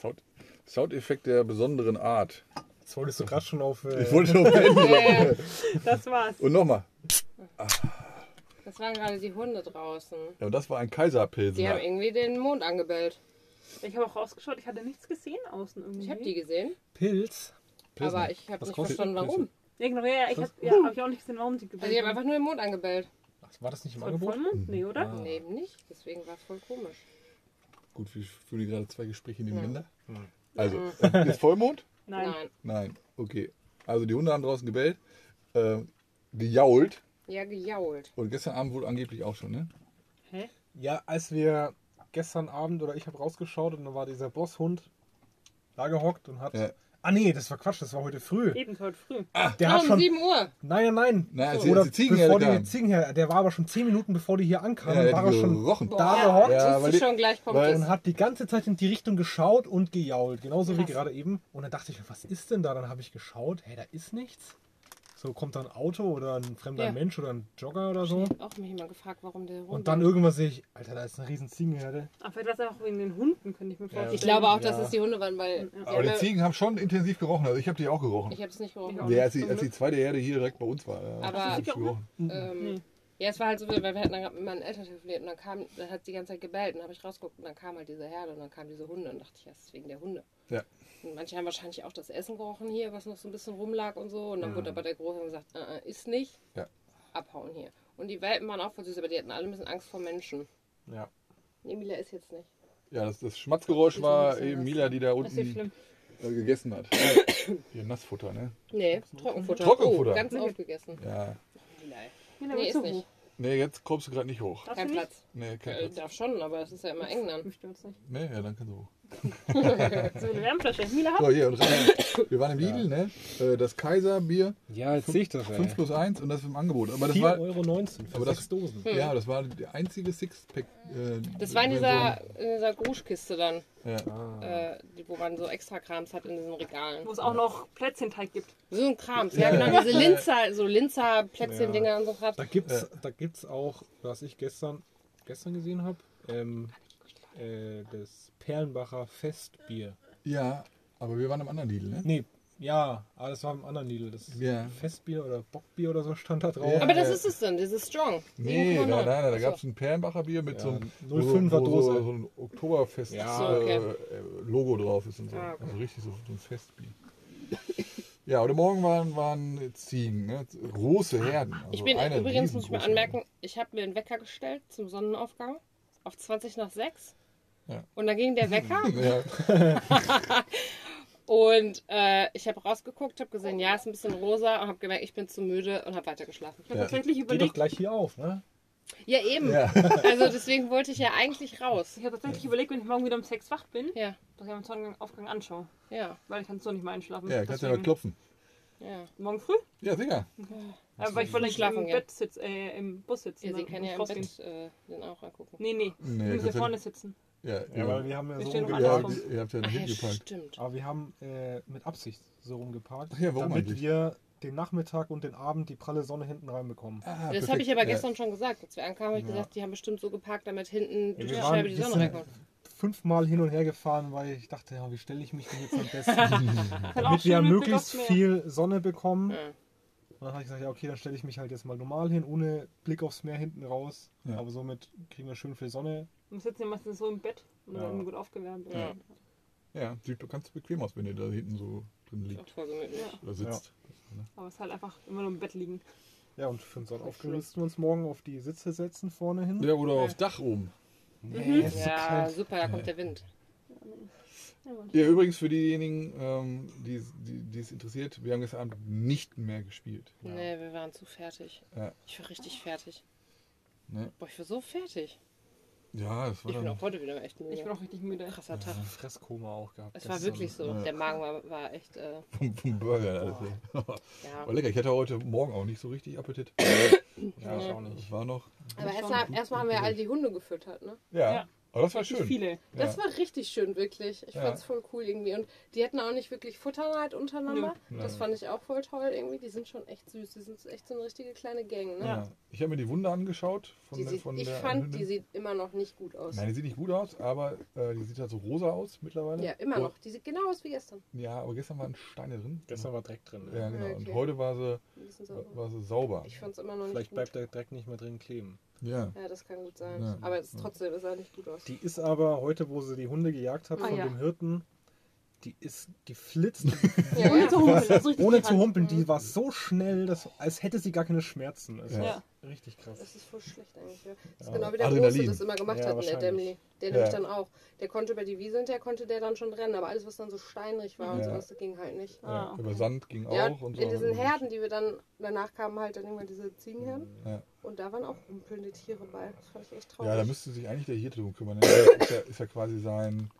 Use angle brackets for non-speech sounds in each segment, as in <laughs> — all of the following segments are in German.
Sound, Soundeffekt der besonderen Art. Jetzt wolltest du gerade schon auf. Äh, Ich wollte noch beenden. <laughs> Das war's. Und nochmal. Das waren gerade die Hunde draußen. Ja, und das war ein Kaiserpilz. Die haben irgendwie den Mond angebellt. Ich habe auch rausgeschaut, ich hatte nichts gesehen außen irgendwie. Ich habe die gesehen, Pilz. aber ich habe nicht verstanden, Pilze? warum. Ja, genau, ja, ich hab, ja, hab ich auch nicht gesehen, warum die Also gebellt die haben einfach nur den Mond angebellt. War das nicht im Angebot? Vollmond? Nee, oder? Ah. Nee, eben nicht. Deswegen war es voll komisch. Gut, wir führen gerade zwei Gespräche nebeneinander. Hm. Also, äh, ist Vollmond? Nein. Nein. Nein. Okay. Also die Hunde haben draußen gebellt, äh, gejault Ja, gejault. und gestern Abend wohl angeblich auch schon, ne? Hä? Ja, als wir gestern Abend oder ich habe rausgeschaut und dann war dieser Bosshund da gehockt und hat. Ja. Ah nee, das war Quatsch, das war heute früh. Eben heute früh. Der Ah, hat um schon. 7 Uhr. Nein, nein, nein. Na, als Oder als die Ziegenherde bevor die kamen. Ziegenherde, der war aber schon 10 Minuten bevor die hier ankamen, Ja, der war er schon gerochen. da gehockt Ja, weil die- schon gleich kommt weil- und hat die ganze Zeit in die Richtung geschaut und gejault. Genauso wie Krass. gerade eben. Und dann dachte ich, was ist denn da? Dann habe ich geschaut, hey, da ist nichts. So kommt da ein Auto oder ein fremder Ja. Mensch oder ein Jogger oder so. Ich hab auch mich immer gefragt, warum der Und dann irgendwann sehe ich, Alter, da ist eine riesen Ziegenherde. Aber vielleicht war es auch wegen den Hunden, könnte ich mir vorstellen. Ich glaube auch, dass es die Hunde waren, weil. die Aber die Ziegen haben schon intensiv gerochen. Also ich habe die auch gerochen. Ich habe es nicht gerochen. Ja, als, die, als die zweite Herde hier direkt bei uns war. Aber- hab ich gerochen. Ähm. Ja, es war halt so, weil wir hatten dann gerade mit meinen Eltern telefoniert und dann kam, dann hat die ganze Zeit gebellt und dann habe ich rausgeguckt und dann kam halt diese Herde und dann kamen diese Hunde und dachte ich, ja, das ist wegen der Hunde. Ja. Und manche haben wahrscheinlich auch das Essen gerochen hier, was noch so ein bisschen rumlag und so. Und dann wurde aber der Große gesagt, äh, äh, ist nicht. Ja. Abhauen hier. Und die Welpen waren auch voll süß, aber die hatten alle ein bisschen Angst vor Menschen. Ja. Emilia ist jetzt nicht. Ja, das, das Schmatzgeräusch war eben. Mila, die da unten äh, gegessen hat. <coughs> Ihr Nassfutter, ne? Nee, Trockenfutter. Trockenfutter. Oh, ganz aufgegessen. Ja. Mila. Nee, Nee, ist nicht. Nee, jetzt kommst du gerade nicht hoch. Kein? Platz. Nee, kein Äh, Platz. darf schon, aber es ist ja immer eng dann. Mich stört's nicht. Nee, ja, dann kannst du hoch. So eine Wärmflasche. Mila So, hier, und. Wir waren im Lidl, ne? Äh, Das Kaiserbier Ja, jetzt sehe ich das. 5 plus 1 und das ist im Angebot. Aber das 4,19 war, Euro für aber das- sechs Dosen. ja, das war der einzige Sixpack. Äh, Das war in dieser, in dieser Gruschkiste dann, Ja. äh, die, wo man so extra Krams hat in diesen Regalen. Wo es auch noch Plätzchenteig gibt. So ein Krams, ja, genau, diese Linzer, so Linzer, Plätzchen-Dinger und so. Da gibt's, da gibt's auch, was ich gestern, gestern gesehen habe, ähm, äh, das Perlenbacher Festbier. ja, aber wir waren im anderen Lidl, ne? Nee, ja, aber das war im anderen Lidl. Das Ja. Festbier oder Bockbier oder so stand da drauf. Ja. Aber das ist es dann, dieses Strong. Nee, 7,9. da, da, gab es so. ein Perlenbacher Bier mit Ja, so einem 0,5er wo, wo Dose. So, so ein Oktoberfest Ja. So, okay. äh, äh, Logo drauf ist und so. Ah, okay. Also richtig so, so ein Festbier. Ja, heute Morgen waren, waren Ziegen, ne? große Herden. Also Ich bin eine übrigens, muss ich mal anmerken, ich habe mir einen Wecker gestellt zum Sonnenaufgang auf 20 nach 6. Ja. Und dann ging der Wecker. <laughs> Ja, <laughs> und äh, ich habe rausgeguckt, habe gesehen, ja, ist ein bisschen rosa und habe gemerkt, ich bin zu müde und habe weitergeschlafen. Ich habe Ja. tatsächlich Geh doch überlegt, gleich hier auf, ne? Ja, eben. ja. <laughs> Also deswegen wollte ich ja eigentlich raus. ich habe tatsächlich überlegt, wenn ich morgen wieder um 6 wach bin, Ja, dass ich mir den Sonnenaufgang anschaue. ja, Weil ich kann so nicht mehr einschlafen. ja, kannst ja mal klopfen. ja. Morgen früh? Ja, sicher. Ja, weil ich vielleicht Schlafen im gehen. Bett sitze, äh, im Bus sitzen. Ja, sie und kann ja im. Bett äh, den auch angucken. Nee, nee. Nee, ich muss ja vorne sitzen. Ja, Ja, ja, weil wir haben ja so noch ja, ihr habt ja ja, hingepackt. stimmt. Aber wir haben äh, mit Absicht so rumgeparkt, Ach ja, warum damit eigentlich? wir den Nachmittag und den Abend die pralle Sonne hinten reinbekommen. Ah, Das habe ich aber Ja. gestern schon gesagt. Als wir ankamen, habe ich Ja. gesagt, die haben bestimmt so geparkt, damit hinten durch wir die die Sonne reinkommt. Fünfmal hin und her gefahren, weil ich dachte, ja, wie stelle ich mich denn jetzt am <laughs> besten, damit wir möglichst viel Sonne bekommen. Und dann habe ich gesagt, ja okay, dann stelle ich mich halt jetzt mal normal hin, ohne Blick aufs Meer hinten raus. Ja. Aber somit kriegen wir schön viel Sonne. Wir sitzen ja meistens so im Bett und Ja. werden gut aufgewärmt. Ja. Ja, sieht ganz bequem aus, wenn ihr da hinten so drin liegt oder sitzt. Aber es ist halt einfach immer nur im Bett liegen. Ja, und für den Sonnenaufgang müssten wir uns morgen auf die Sitze setzen vorne hin. Ja, oder aufs Dach oben. Nee, so Ja, super, da kommt der Wind. Ja, übrigens für diejenigen, ähm, die, die, die es interessiert, wir haben gestern Abend nicht mehr gespielt. Nee, wir waren zu fertig. Ja. Ich war richtig fertig. Ne? Boah, ich war so fertig. Ja, das war Ich bin auch heute wieder echt müde. Ich bin auch richtig müde. Krasser Tag. Fresskoma auch gehabt. Es war wirklich so. Ja. Der Magen war, war echt, äh, Vom, vom Burger. alles, ey. ja. War lecker. Ich hatte heute Morgen auch nicht so richtig Appetit. Ja, ich auch nicht. War noch. Aber erstmal erst haben wir all die Hunde gefüttert, ne? Ja. Aber das war schön. viele. Das Ja. war richtig schön, wirklich. Ich Ja. fand's voll cool irgendwie. Und die hatten auch nicht wirklich Futterneid untereinander. Nö. Das fand ich auch voll toll irgendwie. Die sind schon echt süß. Die sind echt so eine richtige kleine Gang, ne? Ja. Ich habe mir die Wunde angeschaut. Von, Die der- sieht, von ich fand, Hündin. die sieht immer noch nicht gut aus. Nein, die sieht nicht gut aus, aber äh, die sieht halt so rosa aus mittlerweile. ja, immer Und- noch. Die sieht genau aus wie gestern. Ja, aber gestern waren Steine drin. Gestern war Dreck drin. Ja, genau. Und Okay. heute war sie, war sie sauber. Ich fand es immer noch nicht Vielleicht gut. bleibt der Dreck nicht mehr drin kleben. Ja. Ja, das kann gut sein. Ja. Aber es, Ja. trotzdem ist er nicht gut aus. Die ist aber heute, wo sie die Hunde gejagt hat Ah, von ja. dem Hirten, die ist geflitzt, <laughs> Ja, Ohne ja. zu humpeln. Also ohne zu humpeln. Die war so schnell, dass, als hätte sie gar keine Schmerzen. Das Ja. ist richtig krass. Das ist voll schlecht eigentlich. Ja. Das ist Ja. genau wie der Adrenalin. Große das immer gemacht Ja, hat der. Dämli. Der Ja. nämlich dann auch. Der konnte über die Wiese der konnte der dann schon rennen. Aber alles, was dann so steinrig war und sowas, das ging halt nicht. Ah, ja. okay. Über Sand ging auch und so. in diesen Herden, die wir dann, danach kamen halt dann irgendwann diese Ziegenherden. Ja. Und da waren auch rumpelnde Tiere bei. Das fand ich echt traurig. ja, da müsste sich eigentlich der Hirte drum kümmern. ne? Ist ja, ist ja quasi sein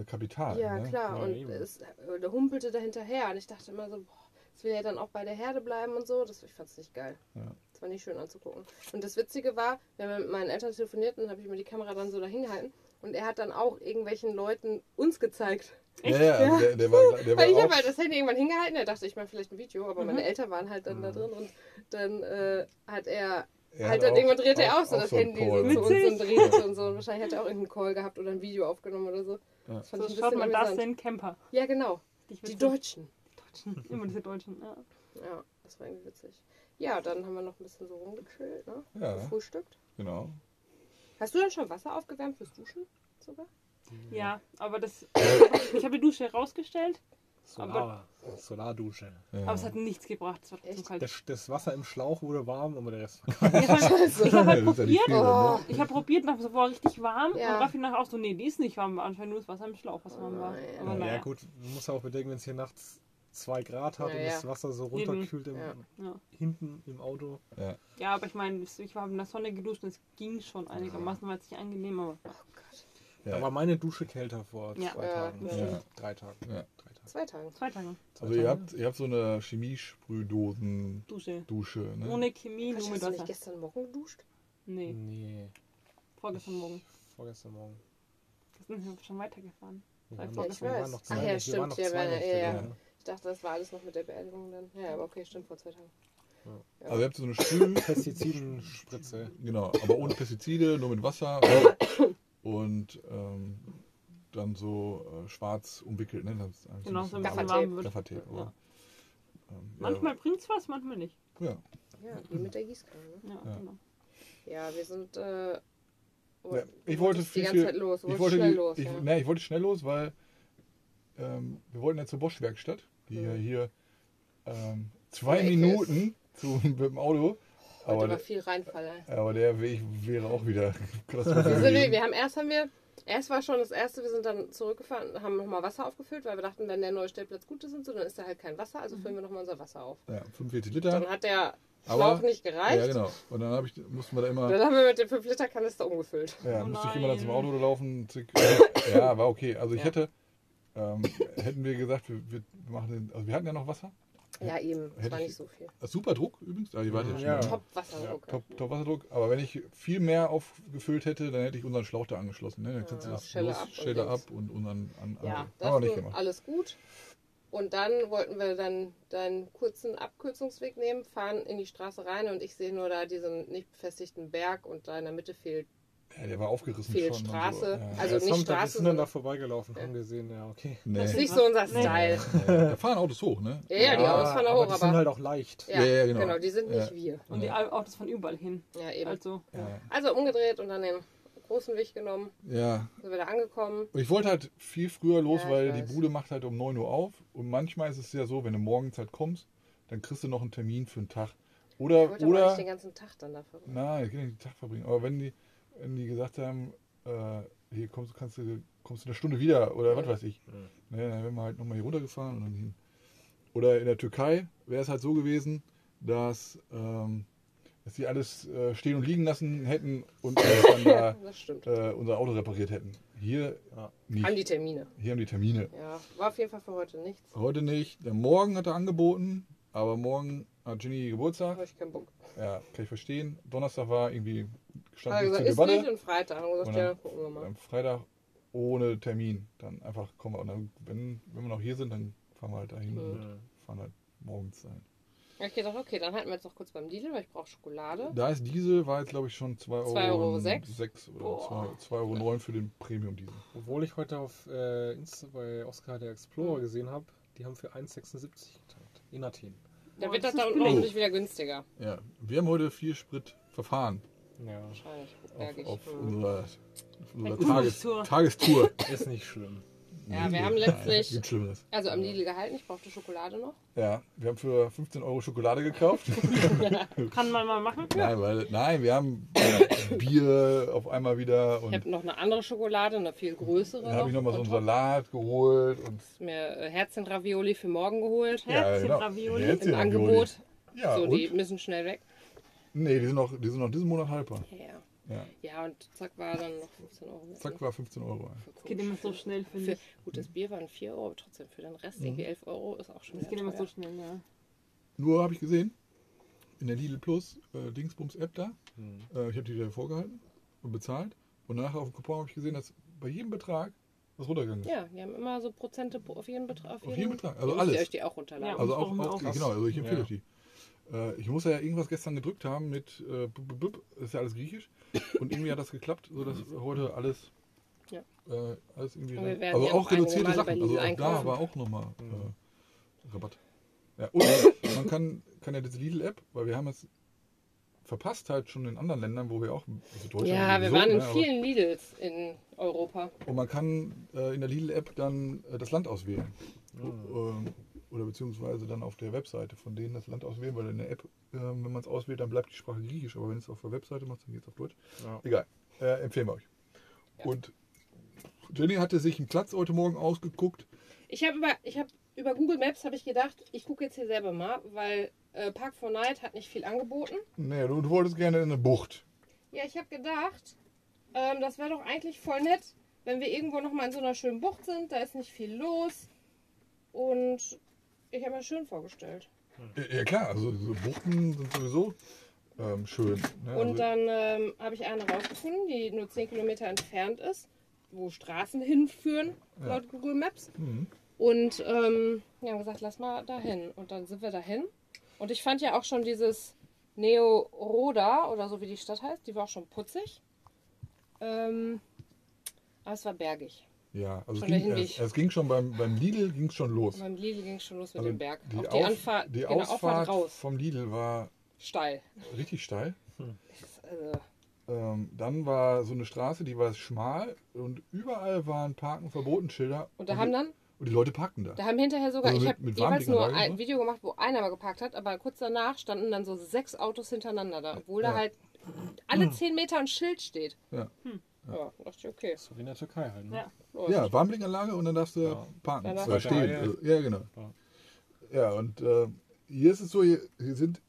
äh, Kapital. Ja, ne? klar. Ja, und eben. es, äh, der humpelte da hinterher. Und ich dachte immer so, boah, das will ja dann auch bei der Herde bleiben und so. Das, ich fand es nicht geil. Ja. Das war nicht schön anzugucken. Und das Witzige war, wenn wir mit meinen Eltern telefonierten, habe ich mir die Kamera dann so dahin gehalten. Und er hat dann auch irgendwelchen Leuten uns gezeigt. Ja, ja, also der, der war, der war Weil ich habe halt das Handy irgendwann hingehalten. Er dachte, ich mache vielleicht ein Video. Aber Mhm. meine Eltern waren halt dann da drin. Und dann äh, hat er er halt hat dann irgendwann drehte er auch so das so Handy so zu uns und drehte <laughs> und so. Und wahrscheinlich hat er auch irgendeinen Call gehabt oder ein Video aufgenommen oder so. Ja. Das fand So ich ein schaut man das in Camper. Ja, genau. Die. Deutschen. Deutschen. <laughs> Immer diese Deutschen. Ja. Ja, das war irgendwie witzig. Ja, dann haben wir noch ein bisschen so rumgechillt, ne? Ja. Gefrühstückt. Genau. Hast du dann schon Wasser aufgewärmt fürs Duschen? Sogar? ja, aber das. <coughs> Ich habe die Dusche rausgestellt, Solar, Solardusche. Ja. aber es hat nichts gebracht. Es war Echt? kalt. Das, das Wasser im Schlauch wurde warm, aber der Rest war <laughs> kalt. Ich habe halt ja probiert. viel, Oh. Ich habe probiert so, boah, richtig warm. Ja. Und Raffi nachher auch so, nee, die ist nicht warm. Anscheinend nur das Wasser im Schlauch, was warm war. nein. Aber Ja, naja. gut, man muss auch bedenken, wenn es hier nachts 2 Grad hat Ja, und ja. das Wasser so runterkühlt im, Ja. Ja. hinten im Auto. Ja. ja, aber ich meine, ich war in der Sonne geduscht und es ging schon einigermaßen, war jetzt nicht angenehm, aber Oh Gott. Da Ja. war meine Dusche kälter vor Ja. zwei Ja, Tagen. stimmt. Drei Tagen. Ja. Zwei Tage. zwei Tage Zwei Also ihr Tage. habt, ihr habt so eine Chemiesprühdosen-Dusche, Dusche. ne? Ohne Chemie, nur Hast mit du nicht Wasser. gestern Morgen geduscht? Nee, Nee, vorgestern Morgen. vorgestern Morgen. Da sind wir schon weitergefahren. Wir Ja, waren ich noch- weiß. wir noch Ach ja, wir stimmt, waren noch ja, zwei wir- ja, ja. da, ne? Ich dachte, das war alles noch mit der Beerdigung dann. Ja, aber okay, stimmt, vor zwei Tagen. Ja. Also ihr habt so eine Sprüh, <coughs> Pestizidenspritze. genau, aber ohne Pestizide, nur mit Wasser <coughs> und ähm, dann so äh, schwarz umwickelt, ne? Das Genau, so ein bisschen warm wird. Gaffertape, Ja. ähm, Manchmal bringt's was, manchmal nicht. Ja, Ja, wie mit der Gießkanne. Ne? Ja, Ja. genau. Ja, wir sind. Äh, ja. du Ich wollte viel, die ganze viel Zeit los. Du ich wollte, schnell die, los. ich, ja. ne, ich wollte schnell los, weil ähm, wir wollten ja zur Bosch-Werkstatt, die ja Mhm. hier ähm, zwei der Ecke Minuten zu, mit dem Auto, Heute aber, war der- viel Reinfall. ey. aber der Weg wäre auch wieder katastrophal Wir, sind, gewesen. wir haben erst haben wir, erst war schon das erste, wir sind dann zurückgefahren, haben nochmal Wasser aufgefüllt, weil wir dachten, wenn der neue Stellplatz gut ist und so, dann ist da halt kein Wasser, also füllen wir nochmal unser Wasser auf. Ja, 45 Liter. Dann hat der Aber- Schlauch nicht gereicht. Ja, genau. Und dann ich, mussten wir da immer, Dann haben wir mit dem 5-Liter-Kanister umgefüllt. ja, Oh musste ich immer dann zum. Auto laufen. <coughs> Ja, war okay. Also ich Ja. hätte, ähm, hätten wir gesagt, wir, wir machen den, also wir hatten ja noch Wasser. Ja, eben. Das Hätte war ich- nicht so viel. Ist super Druck übrigens. Also, wart Mhm, jetzt ja. Top Wasserdruck. top, top Wasserdruck. Aber wenn ich viel mehr aufgefüllt hätte, dann hätte ich unseren Schlauch da angeschlossen. Ne? Dann kannst du Ja, das Schelle los, ab und Schelle Dings. ab und unseren an, Ja, an, das haben wir nicht gemacht. alles gut. Und dann wollten wir dann deinen kurzen Abkürzungsweg nehmen, fahren in die Straße rein und ich sehe nur da diesen nicht befestigten Berg und da in der Mitte fehlt. Ja, der war aufgerissen Viel schon. Straße. So. Ja. Also Jetzt nicht haben, wir Straße, sind dann da vorbeigelaufen, haben gesehen, ja, okay. nee. Das ist nicht so unser Nee. Style. Ja, da fahren Autos hoch, ne? Ja, ja, die Autos fahren da aber hoch, die aber. sind halt auch leicht. ja, Ja, ja, genau. genau. die sind nicht Ja. wir. Und die Autos von überall hin. Ja, eben. Also, Ja. Also umgedreht und dann den großen Weg genommen, ja. sind wir da angekommen. Und ich wollte halt viel früher los, Ja, ich weil die weiß. Bude macht halt um 9 Uhr auf. Und manchmal ist es ja so, wenn du morgens halt kommst, dann kriegst du noch einen Termin für einen Tag. Ich Oder, wollte aber nicht oder, den ganzen Tag dann dafür. nein, ich kann nicht den Tag verbringen. Aber wenn die, wenn die gesagt haben, äh, hier kommst, kannst du, kommst du eine Stunde wieder oder was weiß ich. Mhm. Ne, dann wären wir halt nochmal hier runtergefahren und dann hin. Oder in der Türkei wäre es halt so gewesen, dass, ähm, dass die alles äh, stehen und liegen lassen hätten und dann <laughs> da äh, unser Auto repariert hätten. Hier Ja. nicht. Haben die Termine. Hier haben die Termine. Ja, war auf jeden Fall für heute nichts. Heute nicht. Der Morgen hat er angeboten, aber morgen hat Ginny Geburtstag. Habe ich keinen Bock. Ja, kann ich verstehen. Donnerstag war irgendwie stand nicht gesagt, zur ist nicht Debatte. und Freitag. Und gesagt, Und ja, dann- gucken wir mal. Am Freitag ohne Termin. Dann einfach kommen wir. Und dann, wenn, wenn wir noch hier sind, dann fahren wir halt dahin Mhm. und fahren halt morgens sein. Da hab ich gedacht, okay, dann halten wir jetzt noch kurz beim Lidl, weil ich brauche Schokolade. Da ist Diesel, war jetzt glaube ich schon 2 Euro. 2,06 Euro sechs. sechs oder 2 Euro neun für den Premium-Diesel. Obwohl ich heute auf äh, Insta bei Oscar der Explorer gesehen habe, die haben für 1,76 geteilt. In Athen. Dann Boah, wird das da unten hoffentlich wieder günstiger. Ja, wir haben heute vier Sprit verfahren Ja, Wahrscheinlich. auf, auf unserer, Tages. Tagestour. <laughs> ist nicht schlimm. Ja, wir haben letztlich-. Also am Lidl gehalten, ich brauchte Schokolade noch. Ja, wir haben für 15 Euro Schokolade gekauft. <laughs> Kann man mal machen. nein, weil, nein, wir haben äh, Bier auf einmal wieder Ich habe noch eine andere Schokolade, eine viel größere. dann habe ich nochmal so einen. Salat geholt und mir äh, Herzchen-Ravioli für morgen geholt. Ja, genau. Herzchen-Ravioli. Herzchen- Im Angebot. ja, so, und? die müssen schnell weg. Nee, die sind noch, die sind noch diesen Monat haltbar. Ja. Ja, ja, und zack war dann noch 15 Euro. weg, zack war 15 Euro. Das geht immer so schnell, finde Für, ich. gut, das Bier waren 4 Euro, aber trotzdem für den Rest Mhm. irgendwie 11 Euro ist auch schon Das geht immer so teuer. schnell, ja. Nur habe ich gesehen, in der Lidl Plus äh, Dingsbums App da, Hm. äh, ich habe die da vorgehalten und bezahlt und nachher auf dem Coupon habe ich gesehen, dass bei jedem Betrag was runtergegangen ist. Ja, wir haben immer so Prozente pro- auf jeden Betrag. Auf jeden Betrag, also Ihr alles. euch die auch runterladen. Ja. Also brauchen wir auch auch. genau, also ich empfehle Ja. euch die. Äh, ich muss ja irgendwas gestern gedrückt haben mit äh, b- b- b- ist ja alles griechisch und irgendwie hat das geklappt, sodass heute alles Ja. äh, alles irgendwie dann- also auch reduzierte Sachen, also auch da war auch nochmal äh, Rabatt. Ja, und <laughs> man kann, kann ja diese Lidl-App, weil wir haben es verpasst halt schon in anderen Ländern, wo wir auch also Deutschland Ja, wir sowieso, waren in ne, vielen Lidls in Europa. und man kann äh, in der Lidl-App dann äh, das Land auswählen. Ähm, oder beziehungsweise dann auf der Webseite von denen das Land auswählen, weil in der App, ähm, wenn man es auswählt, dann bleibt die Sprache griechisch. Aber wenn es auf der Webseite macht, dann geht es auf Deutsch. Ja. Egal. Äh, empfehlen wir euch. Und Jenny hatte sich einen Platz heute Morgen ausgeguckt. Ich habe über, ich hab, über Google Maps habe ich gedacht, ich gucke jetzt hier selber mal, weil äh, Park for Night hat nicht viel angeboten. Nee, du, du wolltest gerne in eine Bucht. Ja, ich habe gedacht, ähm, das wäre doch eigentlich voll nett, wenn wir irgendwo noch mal in so einer schönen Bucht sind. Da ist nicht viel los. Und ich habe mir schön vorgestellt. Ja, klar, also so Buchten sind sowieso ähm, schön. Ne? Und also, dann ähm, habe ich eine rausgefunden, die nur 10 Kilometer entfernt ist, wo Straßen <laughs> hinführen, Ja. laut Google Maps. Mhm. Und ähm, wir haben gesagt, lass mal dahin. Und dann sind wir dahin. Und ich fand ja auch schon dieses Neo Roda oder so wie die Stadt heißt, die war auch schon putzig. Ähm, aber es war bergig. Ja, also es ging, es, es ging schon beim, beim Lidl ging es schon los. Und beim Lidl ging es schon los mit Also dem Berg. Die, Auch die Auf- Anfahrt, die genau, Ausfahrt Auffahrt raus. vom Lidl war Steil. richtig steil. Also, Ähm, dann war so eine Straße, die war schmal und überall waren Parken verboten Schilder. und da die, haben dann, und die Leute parkten da. da haben hinterher sogar, Also ich habe mit jeweils nur ein ne? Video gemacht, wo einer mal geparkt hat, aber kurz danach standen dann so sechs Autos hintereinander da, obwohl Ja. da halt alle zehn Meter ein Schild steht. Ja. Ja, dachte ich, okay. So wie in der Türkei halt. Ne? Ja. Ja, Warnblinkanlage und dann darfst du Ja. parken. Stehen. Ja, ja. Also, ja, genau. Ja. Ja, und äh, hier ist es so, hier, hier sind,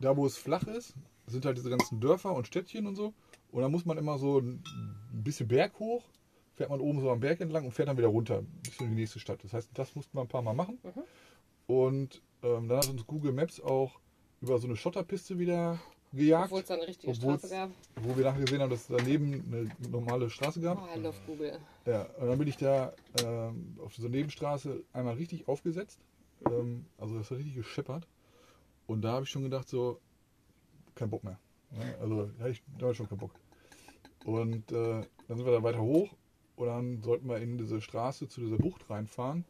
da wo es flach ist, sind halt diese ganzen Dörfer und Städtchen und so. Und da muss man immer so ein ein bisschen Berg hoch, fährt man oben so am Berg entlang und fährt dann wieder runter bis in die nächste Stadt. Das heißt, das mussten wir ein paar Mal machen. Mhm. Und ähm, dann hat uns Google Maps auch über so eine Schotterpiste wieder gejagt, Obwohl es eine richtige Straße gab. wo wir nachher gesehen haben, dass es daneben eine normale Straße gab. Oh, I love Google. Ja, und dann bin ich da ähm, auf dieser Nebenstraße einmal richtig aufgesetzt. Ähm, also das hat richtig gescheppert. Und da habe ich schon gedacht, so, kein Bock mehr. Ne? Also da hatte ich damals schon keinen Bock. Und äh, dann sind wir da weiter hoch und dann sollten wir in diese Straße zu dieser Bucht reinfahren.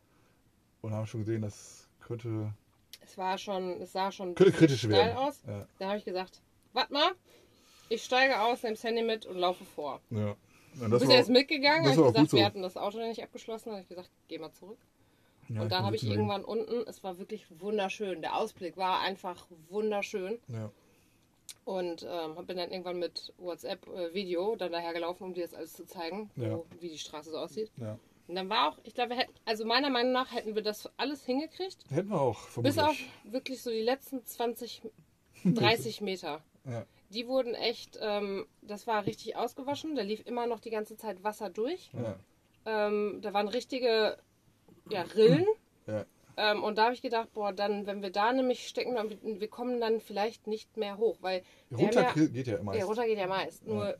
Und haben schon gesehen, das könnte, Es war schon, es sah schon könnte kritisch steil werden. aus. Ja, Da habe ich gesagt, warte mal, ich steige aus, nehme das Handy mit und laufe vor. ja. Du das bist war, jetzt mitgegangen, habe ich gesagt, so. wir hatten das Auto noch nicht abgeschlossen, habe ich gesagt, geh mal zurück. ja, und dann habe ich irgendwann unten, es war wirklich wunderschön, der Ausblick war einfach wunderschön. Ja. Und ähm, bin dann irgendwann mit WhatsApp-Video dann daher gelaufen, um dir das alles zu zeigen, Ja. wo, wie die Straße so aussieht. Ja. Und dann war auch, ich glaube, wir hätten, also meiner Meinung nach hätten wir das alles hingekriegt. Hätten wir auch vermutlich. Bis auf wirklich so die letzten 20, 30 Meter. Ja. Die wurden echt, ähm, das war richtig ausgewaschen. Da lief immer noch die ganze Zeit Wasser durch. Ja. Ähm, da waren richtige ja, Rillen. Ja. Ähm, und da habe ich gedacht, boah, dann, wenn wir da nämlich stecken, dann, wir, kommen dann vielleicht nicht mehr hoch. Weil Runter geht ja immer. ja, runter geht ja meist. Nur,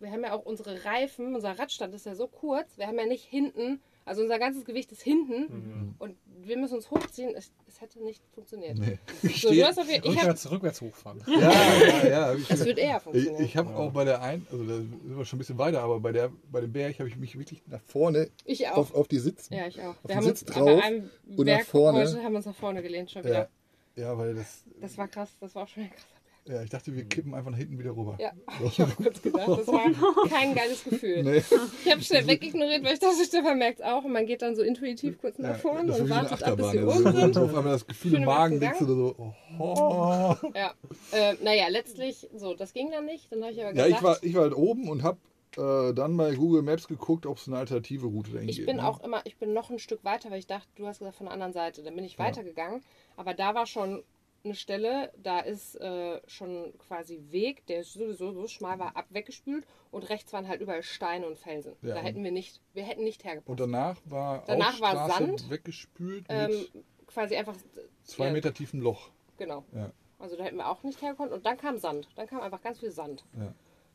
wir haben ja auch unsere Reifen, unser Radstand ist ja so kurz, wir haben ja nicht hinten, also unser ganzes Gewicht ist hinten. Und wir müssen uns hochziehen. Es, es hätte nicht funktioniert. Nee. Ich So, du stehe- hast auf ich hab, Rückwärts, rückwärts hochfahren. ja, ja, ja. Ich, es wird eher ich, funktionieren. ich habe auch bei der ein, also da sind wir schon ein bisschen weiter, aber bei der bei dem Berg habe ich mich wirklich nach vorne Ich auch. auf, auf die Sitz. ja, ich auch. Wir haben uns Sitz bei drauf einem und nach Berg vorne. heute haben wir uns nach vorne gelehnt schon wieder. Ja, ja, weil das, Das war krass, das war auch schon ein krasser. Ja, ich dachte, wir kippen einfach nach hinten wieder rüber. Ja, <laughs> ich habe kurz gedacht, das war kein geiles Gefühl. Nee. Ich habe schnell wegignoriert, weil ich dachte, Stefan merkt auch und man geht dann so intuitiv kurz nach Ja, vorne ist und wartet ab, bis Also, oben sind. auf einmal das Gefühl im Magen, denkst du so, oh, oh. Ja, äh, naja, letztlich, so, das ging dann nicht. Dann habe ich aber Ja, gesagt, ich war, ich war halt oben und habe äh, dann bei Google Maps geguckt, ob es eine alternative Route dahin ich geht. bin ne? auch immer, ich bin noch ein Stück weiter, weil ich dachte, du hast gesagt von der anderen Seite. Dann bin ich Ja. weitergegangen, aber da war schon eine Stelle, da ist äh, schon quasi Weg, der sowieso so schmal war, ab weggespült und rechts waren halt überall Steine und Felsen. Ja. Da hätten wir nicht, wir hätten nicht hergepasst. Und danach war Danach war Sand, weggespült ähm, mit quasi einfach, zwei ja. Meter tiefem Loch. genau. Ja. Also da hätten wir auch nicht hergekommen. Und dann kam Sand. Dann kam einfach ganz viel Sand.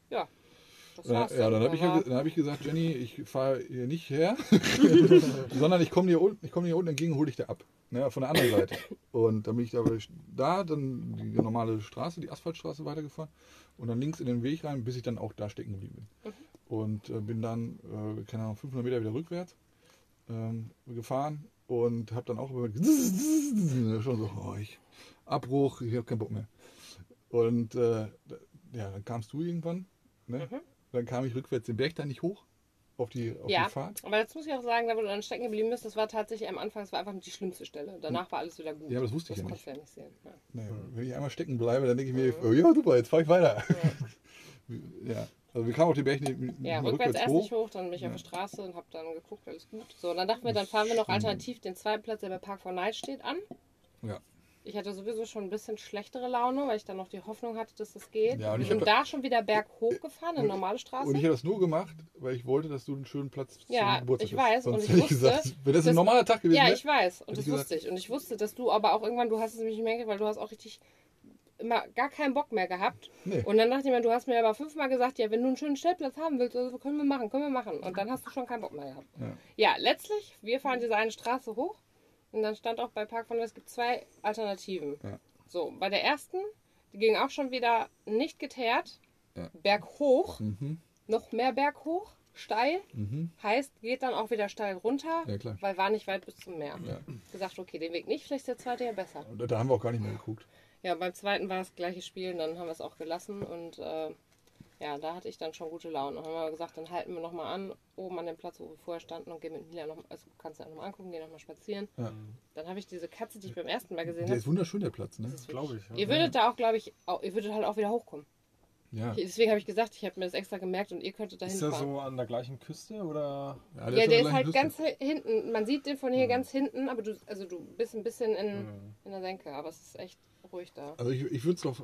Ja. Ja. Das Ja, dann habe ich, ja, dann hab ich gesagt, Jenny, ich fahre hier nicht her, <laughs> <laughs> sondern ich komme hier unten, ich komme hier unten entgegen, hole dich da ab. Ne, von der anderen Seite. Und dann bin ich da, da, dann die normale Straße, die Asphaltstraße weitergefahren und dann links in den Weg rein, bis ich dann auch da stecken geblieben bin. Mhm. Und äh, bin dann, äh, keine Ahnung, 500 Meter wieder rückwärts ähm, gefahren und habe dann auch immer schon so, oh, ich, Abbruch, ich habe keinen Bock mehr. Und äh, ja, dann kamst du irgendwann, ne? Mhm. Dann kam ich rückwärts den Berg da nicht hoch auf die, auf Ja, die Fahrt. aber jetzt muss ich auch sagen, da wo du dann stecken geblieben bist, das war tatsächlich am Anfang, das war einfach die schlimmste Stelle. Danach war alles wieder gut. Ja, aber das wusste ich das ja konntest du ja nicht sehen. Ja. Nee, Wenn ich einmal stecken bleibe, dann denke ich mir, oh, ja super, jetzt fahre ich weiter. <laughs> ja, also wir kamen auf den Berg nicht, nicht Ja, mehr rückwärts erst hoch. nicht hoch, dann bin ich auf der Straße und habe dann geguckt, alles gut. So, dann dachten wir, dann fahren wir noch alternativ den zweiten Platz, der bei Park for Night steht, an. Ja. Ich hatte sowieso schon ein bisschen schlechtere Laune, weil ich dann noch die Hoffnung hatte, dass das geht. Ja, und ich hab- da schon wieder berghoch gefahren, eine normale Straße. Und ich habe das nur gemacht, weil ich wollte, dass du einen schönen Platz Ja, zum Geburtstag ich hast. weiß, Sonst und ich hätte wusste, gesagt, wenn das ein normaler Tag gewesen Ja, ich weiß. Und das ich wusste ich. Und ich wusste, dass du aber auch irgendwann, du hast es nämlich gemerkt, weil du hast auch richtig immer gar keinen Bock mehr gehabt. Nee. Und dann dachte ich mir, du hast mir aber fünfmal gesagt, ja, wenn du einen schönen Stellplatz haben willst, also können wir machen, können wir machen. Und dann hast du schon keinen Bock mehr gehabt. Ja. Ja, letztlich, wir fahren diese eine Straße hoch und dann stand auch bei Park von es gibt zwei Alternativen. Ja. So, bei der ersten, die ging auch schon wieder nicht geteert, Ja. berghoch, Mhm, noch mehr berghoch, steil, mhm. heißt, geht dann auch wieder steil runter, Ja, weil war nicht weit bis zum Meer. Ja. Gesagt, okay, den Weg nicht, vielleicht ist der zweite ja besser. Und da haben wir auch gar nicht mehr geguckt. Ja, beim zweiten war das gleiche Spiel, und dann haben wir es auch gelassen und äh, ja, da hatte ich dann schon gute Laune. Dann haben wir gesagt, dann halten wir nochmal an, oben an dem Platz, wo wir vorher standen und gehen mit Mila noch, also kannst du ja nochmal angucken, gehen nochmal spazieren. Ja. Dann habe ich diese Katze, die ich beim ersten Mal gesehen Der habe. ist wunderschön, der Platz, ne? Glaube ich. ja. Ihr würdet da auch, glaube ich, auch, ihr würdet halt auch wieder hochkommen. Ja. Deswegen habe ich gesagt, ich habe mir das extra gemerkt und ihr könntet da Ist der so an der gleichen Küste oder? Ja, Ja, an der ist halt Küste. ganz hinten. Man sieht den von hier ganz hinten, aber du, also du bist ein bisschen in, Mhm. in der Senke, aber es ist echt ruhig da. Also ich, ich würde es doch äh,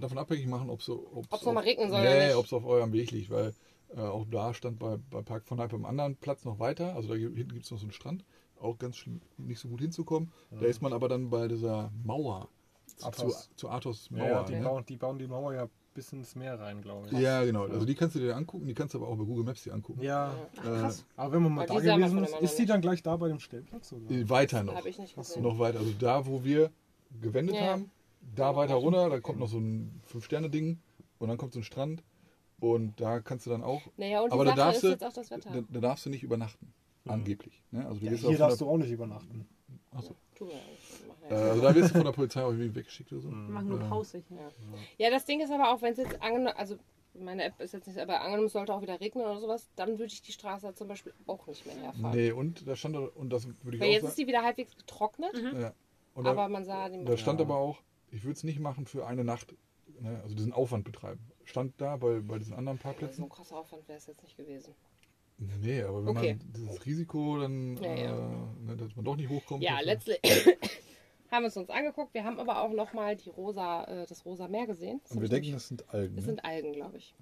davon abhängig machen, ob es so, Ob's ob's noch mal auf- regnen soll nee, ob es auf eurem Weg liegt, weil äh, auch da stand bei, bei Park von Hype am anderen Platz noch weiter. Also da hinten gibt es noch so einen Strand, auch ganz schlimm, nicht so gut hinzukommen. Da ist man aber dann bei dieser Mauer. Zu, zu Athos Ja, Mauer. ja, die, ne? bauen, die bauen die Mauer ja bis ins Meer rein, glaube ich. Ja, genau. Also die kannst du dir angucken, die kannst du aber auch bei Google Maps dir angucken. Ja, Äh, aber wenn man mal Aber da gewesen ist, ist die dann gleich da bei dem Stellplatz? Oder? weiter noch. Habe ich nicht gesehen. noch weiter. Also da, wo wir gewendet Ja, ja. haben, da weiter runter, da kommt noch so ein Fünf-Sterne-Ding und dann kommt so ein Strand und da kannst du dann auch, Naja, und aber da darfst, ist du, jetzt auch das Wetter. da, da darfst du nicht übernachten, angeblich. Ne? Also du Ja, hier darfst du auch nicht übernachten. Achso. Ja Äh, ja. also da wirst du von der Polizei auch irgendwie weggeschickt oder so. Wir machen nur Ja. Pause hier. ja, das Ding ist aber auch, wenn es jetzt angenommen, also meine App ist jetzt nicht, aber angenommen, es sollte auch wieder regnen oder sowas, dann würde ich die Straße zum Beispiel auch nicht mehr herfahren. Nee, und da stand da, und das würde ich Weil auch jetzt ist sagen. die wieder halbwegs getrocknet, Ja. Und da, aber man sah die da stand Ja. aber auch, ich würde es nicht machen für eine Nacht, ne? also diesen Aufwand betreiben. Stand da bei, bei diesen anderen so Parkplätzen. ein krasser Aufwand wäre es jetzt nicht gewesen. Nee, aber wenn Okay. man dieses Risiko dann, Ja, ja. Äh, ne, dass man doch nicht hochkommt. Ja, das- letztlich <coughs> haben wir es uns angeguckt. Wir haben aber auch nochmal die rosa, äh, das rosa Meer gesehen. Das Und wir denken, das sind Algen. es Ne? sind Algen, glaube ich.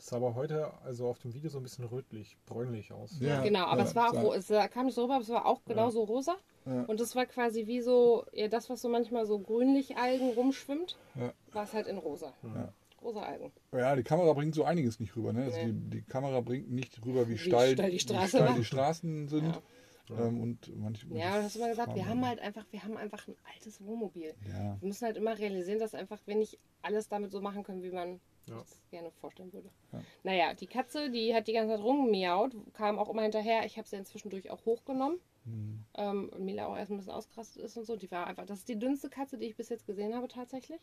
Das sah aber heute, also auf dem Video, so ein bisschen rötlich, bräunlich aus. Ja, genau, aber ja, es war ro- es kam nicht so rüber, aber es war auch genauso rosa. Ja. Und das war quasi wie so, ja, das, was so manchmal so grünlich Algen rumschwimmt, Ja. war es halt in rosa. Ja. Rosa Algen. Ja, die Kamera bringt so einiges nicht rüber. Ne? Also Nee. die, die Kamera bringt nicht rüber, wie, Wie steil, steil die wie Straße steil war. die Straßen sind. Ja. Ähm, und manch, Ja, du hast immer gesagt, wir haben halt einfach, wir haben einfach ein altes Wohnmobil. Ja, Wir müssen halt immer realisieren, dass einfach wir nicht alles damit so machen können, wie man Ja. das gerne vorstellen würde. Ja. Naja, die Katze, die hat die ganze Zeit rumgemiaut, kam auch immer hinterher. Ich habe sie dann zwischendurch auch hochgenommen. Hm. Ähm, und Mila auch erst ein bisschen ausgerastet ist und so. Die war einfach, das ist die dünnste Katze, die ich bis jetzt gesehen habe tatsächlich.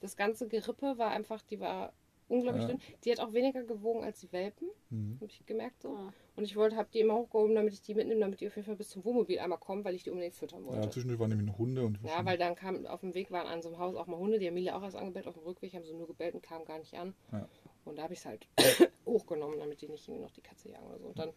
Das ganze Gerippe war einfach, die war unglaublich Ja. dünn. Die hat auch weniger gewogen als die Welpen, Hm. habe ich gemerkt so. Oh. Und ich wollte, habe die immer hochgehoben, damit ich die mitnehme, damit die auf jeden Fall bis zum Wohnmobil einmal kommen, weil ich die unbedingt füttern wollte. ja, zwischendurch waren nämlich Hunde und Ja, weil dann kam auf dem Weg waren an so einem Haus auch mal Hunde, die haben Mila auch erst angebellt, auf dem Rückweg haben sie nur gebellt und kamen gar nicht an. Ja. Und da habe ich es halt <coughs> hochgenommen, damit die nicht irgendwie noch die Katze jagen oder so. Und dann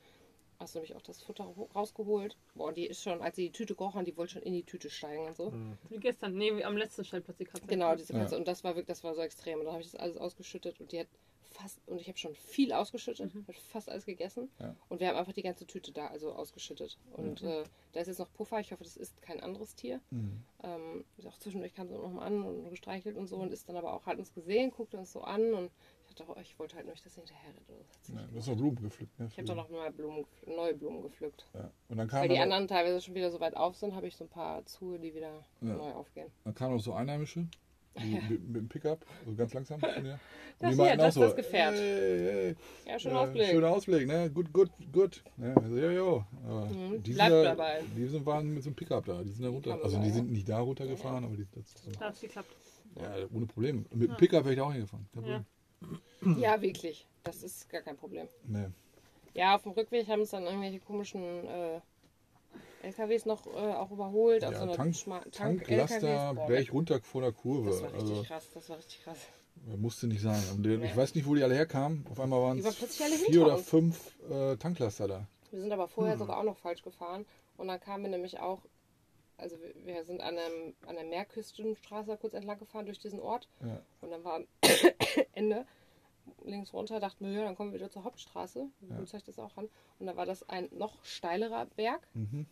hast du nämlich auch das Futter ho- rausgeholt. Boah, die ist schon, als sie die Tüte hat, die wollte schon in die Tüte steigen und so. Wie gestern, nee, wie am letzten Stellplatz die Katze. Genau, diese Ja. Katze. Und das war wirklich, das war so extrem. Und dann habe ich das alles ausgeschüttet und die hat fast, und ich habe schon viel ausgeschüttet, hat fast alles gegessen. Ja. Und wir haben einfach die ganze Tüte da, also ausgeschüttet. Und äh, da ist jetzt noch Puffer. Ich hoffe, das ist kein anderes Tier. Hm. Ähm, ist auch zwischendurch kam sie noch mal an und gestreichelt und so und ist dann aber auch, hat uns gesehen, guckte uns so an und dachte, ich wollte halt nur nicht, dass sie hinterher so. Sie Ja, du hast noch Blumen gepflückt. Ne, ich habe dann noch neue Blumen, gepflückt- neue Blumen gepflückt. ja. Und dann kam, Weil die anderen teilweise schon wieder so weit auf sind, habe ich so ein paar zu, die wieder Ja. neu aufgehen. dann kamen noch so Einheimische <laughs> die, mit, mit dem Pickup, so ganz langsam von dir. Das hier, das- auch das Gefährt. Hey, hey, Ja, schon äh, Ausblick. Schöner Ausblick, ne? Gut, gut, gut. Ja, also, jo, jo. Aber Mhm, die bleibt sind da, dabei. Die sind, waren mit so einem Pickup da. Die sind da runter. Also da, die ja. sind nicht da runtergefahren, aber die das, Da hat es geklappt. ja, ohne Problem. Mit dem Pickup wäre ich da auch hingefahren. Kein Ja. Problem. Ja, wirklich. Das ist gar kein Problem. Nee. Ja, auf dem Rückweg haben uns dann irgendwelche komischen äh, LKWs noch äh, auch überholt. Ja, so Tank- Tank- Tanklaster. Boah, wäre ich runter vor der Kurve. Das war richtig Also krass, das war richtig krass. musste nicht sein. Der, Nee. Ich weiß nicht, wo die alle herkamen. Auf einmal waren es vier oder fünf äh, Tanklaster da. Wir sind aber vorher Hm. sogar auch noch falsch gefahren. Und dann kamen wir nämlich auch, also wir, sind an, einem, an der Meerküstenstraße kurz entlang gefahren durch diesen Ort. Ja. Und dann war <coughs> Ende links runter, dachten wir, ja, dann kommen wir wieder zur Hauptstraße. Ja. zeigt das auch an. Und da war das ein noch steilerer Berg, Mhm.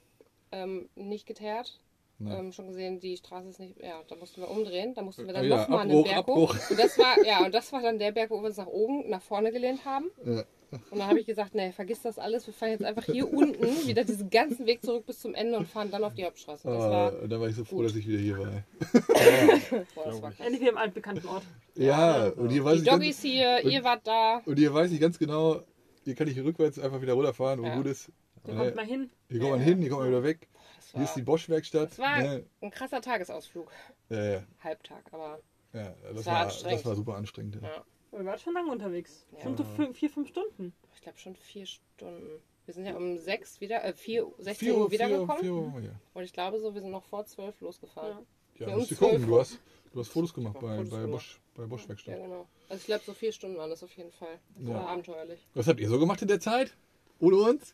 ähm, nicht geteert. Ähm, schon gesehen, die Straße ist nicht, ja, da mussten wir umdrehen, da mussten wir Ah dann ja, nochmal einen Berg hoch. Und das war, ja, und das war dann der Berg, wo wir uns nach oben, nach vorne gelehnt haben. Ja. Und dann habe ich gesagt, nee, vergiss das alles, wir fahren jetzt einfach hier unten wieder diesen ganzen Weg zurück bis zum Ende und fahren dann auf die Hauptstraße. Und das war, Ah, da war ich so froh, dass ich wieder hier war. <laughs> boah, das war Endlich wieder im altbekannten Ort. Ja, und hier weiß Die Doggies hier, ihr wart da. und hier weiß ich ganz genau, hier kann ich hier rückwärts einfach wieder runterfahren, wo Ja. gut ist. Ne, kommt mal hin. Hier kommt man hin, hier kommt man wieder weg. Das Hier ist die war, Bosch-Werkstatt. das war Ne, ein krasser Tagesausflug. ja, ja, Halbtag, aber ja, das, war war, anstrengend. das war super anstrengend. Ja. ja, Wir waren schon lange unterwegs. Ja. Schon so fünf, vier, fünf Stunden. ich glaube schon vier Stunden. Wir sind ja um sechs wieder, äh, vier, 16 Vier Uhr Uhr, wiedergekommen. vier Uhr, ja. Und ich glaube so, wir sind noch vor zwölf losgefahren. Ja. Ja, Ja, musst du gucken, 12 du hast, du hast Fotos gemacht bei, Fotos bei gemacht. Bosch, bei Bosch Ja, Werkstatt. genau. Also ich glaube so vier Stunden waren das auf jeden Fall. Das Ja. war abenteuerlich. Was habt ihr so gemacht in der Zeit? Ohne uns?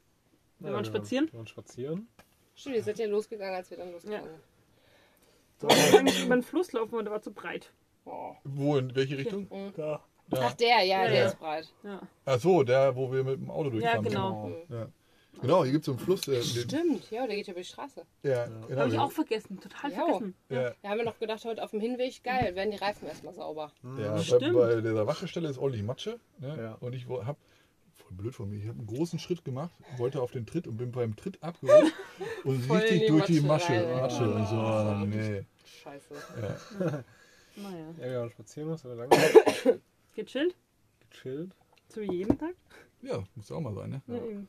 Wir waren spazieren. Wir waren spazieren. Stimmt, ihr seid ja losgegangen, als wir dann losgegangen sind. So, wir wollten eigentlich über den Fluss laufen und der war zu breit. Oh. Wo, in welche Richtung? Da. Ja. Ach, der, ja, Ja, der ja. ist breit. Ja. Ach so, der, wo wir mit dem Auto durchfahren. Ja, genau. sind. Ja. Genau, hier gibt es so einen Fluss. Äh, den, Stimmt, ja, der geht ja über die Straße. ja, genau. Habe ich auch vergessen. Total Ja. vergessen. ja, Da haben wir noch gedacht, heute auf dem Hinweg, geil, werden die Reifen erstmal sauber. ja, bei, Stimmt. bei dieser Waschestelle ist ordentlich Matsche. Ne? Ja. Und ich habe, voll blöd von mir, ich habe einen großen Schritt gemacht, wollte auf den Tritt und bin beim Tritt abgerutscht <laughs> und richtig die durch die Matsche Masche, rein, ja. Matsche und so. Oh, nee. Scheiße. Ja. Naja. Ja, wir waren spazieren, was wir lange <laughs> Gechillt. gechillt. Wie jeden Tag. ja, muss auch mal sein. Ne? Ja. eben.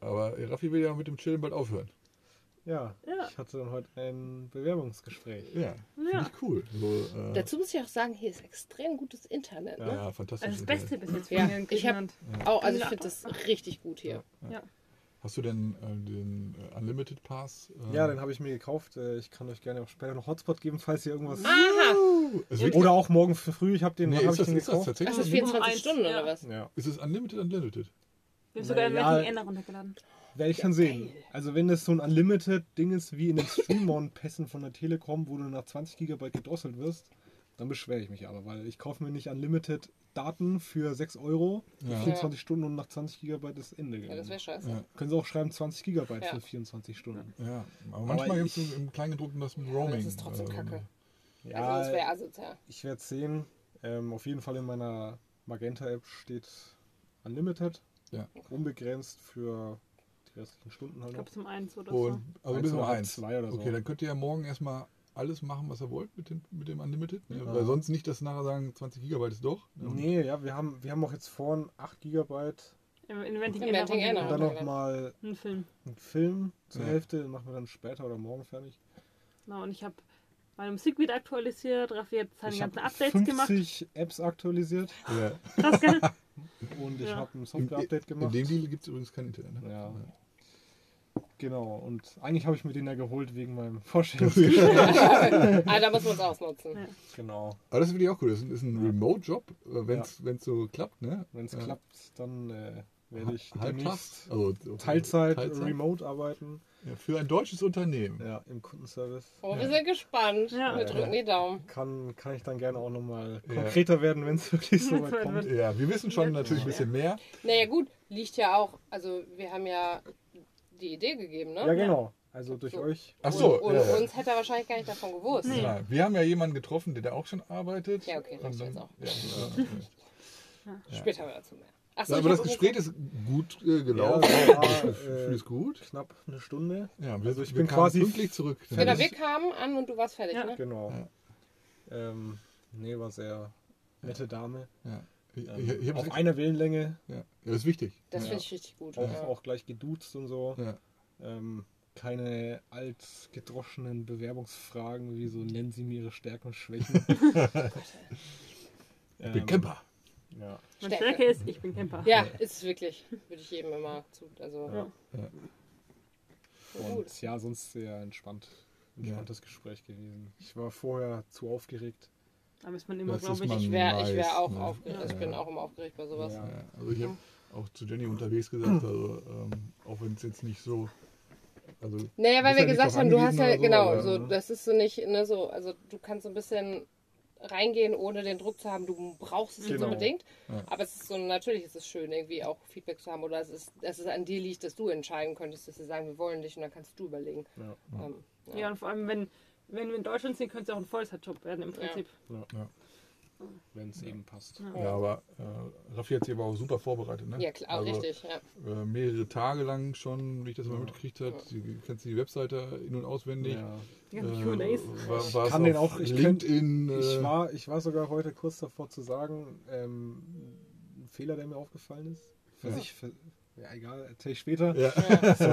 Aber Raffi will ja mit dem Chillen bald aufhören. Ja, Ja. ich hatte dann heute ein Bewerbungsgespräch. Ja, finde Ja. ich cool. So, äh, Dazu muss ich auch sagen, hier ist extrem gutes Internet. ja, Ne? ja, fantastisch. Also das Beste bis jetzt Ja, ich hab- Griechenland. Auch, also ich finde das richtig gut hier. Ja. Hast du denn äh, den äh, Unlimited Pass? Äh, Ja, den habe ich mir gekauft. Äh, Ich kann euch gerne auch später noch Hotspot geben, falls ihr irgendwas. Aha! Oder auch morgen für früh. Ich habe den, nee, hab ist, ich das, den ist das gekauft. tatsächlich? Das ist Nummer 24 eins, Stunden ja. oder was? Ja, Ist es Unlimited Unlimited? Wir haben sogar Ja. welchen Ender runtergeladen. werde ich dann sehen. Also wenn das so ein Unlimited-Ding ist wie in den Stream-On-Pässen von der Telekom, wo du nach 20 GB gedrosselt wirst, dann beschwere ich mich aber, weil ich kaufe mir nicht Unlimited Daten für 6 Euro, für Ja. 24 Stunden und nach 20 GB ist Ende. Ja, das wäre scheiße. Ja. Können sie auch schreiben 20 GB Ja. für 24 Stunden. Ja, aber manchmal gibt es im Kleingedruckten das mit Roaming. das ist trotzdem äh, kacke. Ja, Also das wäre asozial. ich werde sehen. Ähm, auf jeden Fall in meiner Magenta-App steht Unlimited. Ja. Unbegrenzt für die restlichen Stunden halt Ich glaube, zum eins oder Und, also bis um eins. zwei oder so. Okay, dann könnt ihr ja morgen erstmal alles machen, was ihr wollt mit dem, mit dem Unlimited. Ne? Ja. Weil sonst nicht, dass nachher sagen, 20 Gigabyte ist doch. Ne? Nee, ja, wir haben, wir haben auch jetzt vorn 8 GB so. Im Inventing Inventing Inventing Anna. und dann nochmal Ein Film. einen Film zur Ja. Hälfte, den machen wir dann später oder morgen fertig. Genau, und ich habe meine Musik wieder aktualisiert. Raffi hat seine ich ganzen Updates gemacht. 50 Apps aktualisiert Ja. Krass, gell? <laughs> und ich Ja. habe ein In, Software-Update in gemacht. dem Deal gibt es übrigens kein Internet. Ne? Ja. Genau, und eigentlich habe ich mir den ja geholt wegen meinem <laughs> Vorstellungsgespräch. ah, da muss man es ausnutzen. Ja. genau. Aber das finde ich auch cool. Das ist ein, Remote-Job, wenn es so klappt. Ne? Wenn es Ja. klappt, dann äh, werde ich demnächst also so- Teilzeit, Teilzeit. remote arbeiten. Ja, für ein deutsches Unternehmen. Ja, im Kundenservice. Oh, wir sind gespannt. Ja. Wir drücken die Daumen. Kann, kann ich dann gerne auch nochmal Ja. konkreter werden, wenn es <laughs> wirklich so weit kommt. wird. Ja, wir wissen schon Ja. natürlich ein bisschen mehr. Naja, gut, liegt ja auch. Also, wir haben ja die Idee gegeben, ne? Ja, genau. Also durch So. euch. Ach so, und, ja, uns hätte er wahrscheinlich gar nicht davon gewusst. Nee. Ja, wir haben ja jemanden getroffen, der da auch schon arbeitet. Ja, okay, dann- jetzt auch. Ja, ja, <laughs> Später wir dazu mehr. Achso, ja. Aber das Gespräch ist gut äh, gelaufen. Ja, war, fühle es gut. Knapp eine Stunde. Ja, wir, Also ich wir bin quasi- pünktlich zurück. Genau, wir kamen an und du warst fertig, Ja. ne? Genau. Ja. Ähm, nee, war sehr nette Dame. ja. Ich, Ähm, ich, ich auf einer Wellenlänge, ja. ja, das ist wichtig. Das ja. finde ich richtig gut. auch, ja. auch gleich geduzt und so. Ja. Ähm, keine altgedroschenen Bewerbungsfragen wie so nennen Sie mir Ihre Stärken und Schwächen. <laughs> Ich bin Camper. Ja. Meine Stärke. Ist, ich bin Camper. Ja, ist es wirklich. Würde ich jedem immer zu. Also, Ja. Ja. Und ja, sonst sehr entspannt. Entspanntes Gespräch gewesen. Ich war vorher zu aufgeregt. Da ist man immer, glaube ich. man- Ich wäre ich wär auch ne? aufgeregt. Also ich Ja. bin auch immer aufgeregt bei sowas. Ja. Ja, also ich habe auch zu Jenny unterwegs gesagt, also ähm, auch wenn es jetzt nicht so. Also, Naja, weil ja wir nicht gesagt haben, du hast ja, angewiesen oder genau, aber, so, ne? das ist so nicht, ne, so, also du kannst so ein bisschen reingehen, ohne den Druck zu haben, du brauchst es Genau. unbedingt. Ja. Aber es ist so, natürlich ist es schön, irgendwie auch Feedback zu haben oder es ist, dass es an dir liegt, dass du entscheiden könntest, dass sie sagen, wir wollen dich und dann kannst du überlegen. Ja. Ähm, ja. Ja, und vor allem, wenn, wenn wir in Deutschland sind, könnte es auch ein Vollzeitjob werden im Prinzip. Wenn es eben passt. ja, aber äh, Raffi hat sich aber auch super vorbereitet. Ne? Ja, klar, also, richtig. Ja. Äh, mehrere Tage lang schon, wie ich das mal mitgekriegt habe. Sie kennst die Webseite in- und auswendig. Ja. Die ganzen Äh, QAs. war, war's kann den auch- ich LinkedIn. äh, Ich war, ich war sogar heute kurz davor zu sagen, ähm, ein Fehler, der mir aufgefallen ist. Für Ja. sich, für, ja egal, erzähl ich später. ja. <laughs> So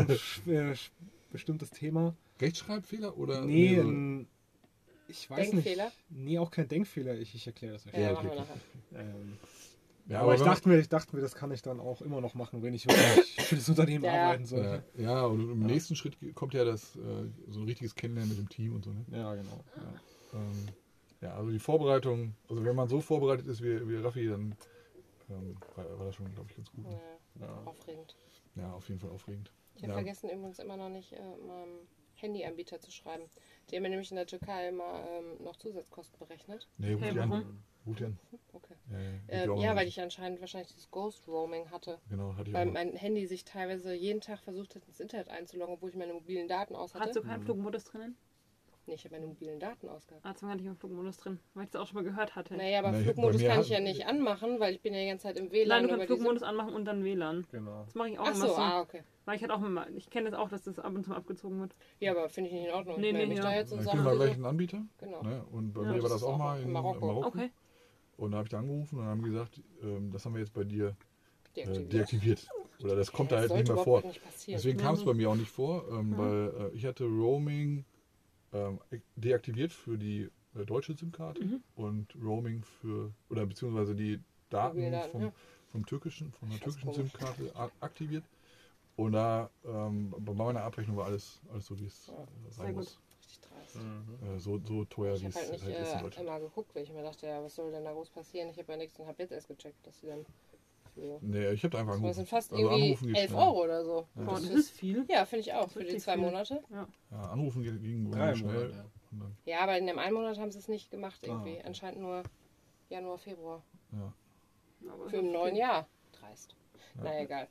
<laughs> bestimmtes Thema. Rechtschreibfehler oder? Nee, ein, ich weiß Denkfehler? nicht. Nee, auch kein Denkfehler. Ich, ich erkläre das euch. Ja, Ja, machen wir okay. nachher. Ähm, ja, aber ich wenn man- dachte, mir, ich dachte mir, das kann ich dann auch immer noch machen, wenn ich wirklich <coughs> für das Unternehmen Ja. arbeiten soll. Ja, ja, und im nächsten Schritt kommt ja das, äh, so ein richtiges Kennenlernen mit dem Team und so. Ne? Ja, genau. Ja. Ähm, ja, also die Vorbereitung, also wenn man so vorbereitet ist wie, wie Raffi, dann ähm, war, war das schon, glaube ich, ganz gut. Ne? Ja, Ja. aufregend. Ja, auf jeden Fall aufregend. Ich habe Ja. vergessen übrigens immer noch nicht, äh, meinem Handyanbieter zu schreiben. Die haben mir nämlich in der Türkei immer ähm, noch Zusatzkosten berechnet. Nee, ruf Hey, die an. warum? Ruf die an. Okay. Ja, ja, Äh, auch ja, weil ich anscheinend wahrscheinlich dieses Ghost Roaming hatte. Genau, hatte ich Weil auch. mein Handy sich teilweise jeden Tag versucht hat, ins Internet einzuloggen, obwohl ich meine mobilen Daten aus Hast hatte. du keinen Flugmodus drinnen? Nee, ich habe meine mobilen Daten ausgehabt. Ah, zum gar nicht im Flugmodus drin, weil ich das auch schon mal gehört hatte. Naja, aber Na, Flugmodus kann ich ja nicht anmachen, weil ich bin ja die ganze Zeit im Nein, WLAN du über kannst diese... Flugmodus anmachen und dann WLAN. Genau. Das mache ich auch Ach immer so, so. ah, okay. Weil ich halt auch immer, ich kenne das auch, dass das ab und zu mal abgezogen wird. Ja, aber finde ich nicht in Ordnung. Nee, nee, mich ja. da Ich bin mal gleich so, ein Anbieter. genau. Ne? Und bei Ja, mir das war das auch mal in Marokko. Marokko. Okay. Und da habe ich da angerufen und haben gesagt, ähm, das haben wir jetzt bei dir äh, Deaktiviert. deaktiviert. Oder das kommt da das halt nicht mehr vor. nicht. Deswegen kam es Mhm. bei mir auch nicht vor, ähm, weil äh, ich hatte Roaming ähm, deaktiviert für die äh, deutsche SIM-Karte Mhm. und Roaming für, oder beziehungsweise die Daten vom, ja. vom türkischen, von der türkischen. SIM-Karte aktiviert. Und da ähm, bei meiner Abrechnung war alles, alles so, wie es Ja, äh, sein muss. Richtig dreist. Äh, so, so teuer, Ich wie habe es halt halt nicht ist in äh, Deutschland. immer geguckt, weil ich mir dachte, ja, was soll denn da groß passieren? Ich habe ja nichts und habe jetzt erst gecheckt, dass sie dann für... Nee, ich habe einfach Das angerufen. sind fast Also irgendwie anrufen geht 11 schnell. Euro oder so. Ja. Boah, Das das ist, viel. ja, finde ich auch. Für die zwei viel. Monate. Ja, anrufen ging, Drei schnell. Monate, ja. Ja, aber in dem einen Monat haben sie es nicht gemacht irgendwie. okay. Anscheinend nur Januar, Februar. ja. Aber Für im das neuen. Jahr. Dreist. Naja, egal.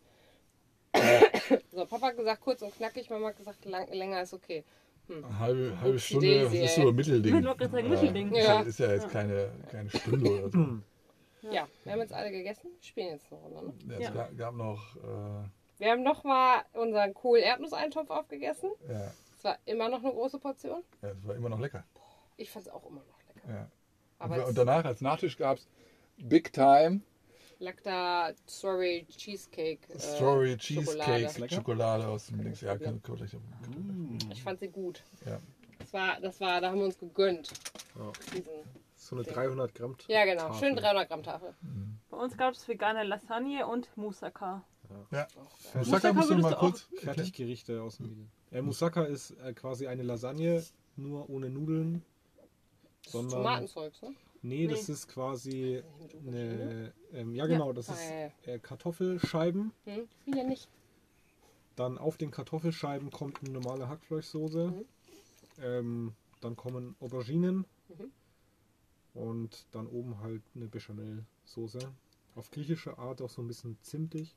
<coughs> so, Papa hat gesagt kurz und knackig, Mama hat gesagt lang, länger ist okay. Eine halbe, halbe Stunde, das ist so ein Mittelding. Ich wollte gerade sagen, Mittelding. Ist Ja. ja, ist ja jetzt keine, keine Stunde oder so. <coughs> Ja, wir haben jetzt alle gegessen. Wir spielen jetzt eine Runde. Ne? Ja, es Ja. gab, noch äh, Wir haben nochmal unseren Kohl-Erdnusseintopf aufgegessen. Ja, Es war immer noch eine große Portion. ja, das war immer noch lecker. Ich fand es auch immer noch lecker. Ja. Aber und, es und danach als Nachtisch gab es Big Time lag da Strawberry Cheesecake. äh, Strawberry Schokolade. Cheesecake Schokolade, aus dem Dings. Ja, kann, kann, kann, Ich fand sie gut. ja. Das war, das war, da haben wir uns gegönnt. Ja. Diesen, So eine 300 Gramm. ja, genau. Tafel. Schön 300 Gramm Tafel. Bei uns gab es vegane Lasagne und Moussaka. ja. Fertig- Moussaka musst du mal kurz. Fertiggerichte aus dem Medien. Äh, Moussaka ist äh, quasi eine Lasagne, nur ohne Nudeln. Das ist Sondern, Tomatenzeugs, ne? nee, das Nee. ist quasi eine, ähm, ja genau, das Ah, ist ja, ja. äh, Kartoffelscheiben. Hm? Wie ja nicht. Dann auf den Kartoffelscheiben kommt eine normale Hackfleischsoße. Mhm. Ähm, dann kommen Auberginen. Mhm. Und dann oben halt eine Bechamelsoße. Auf griechische Art auch so ein bisschen zimtig.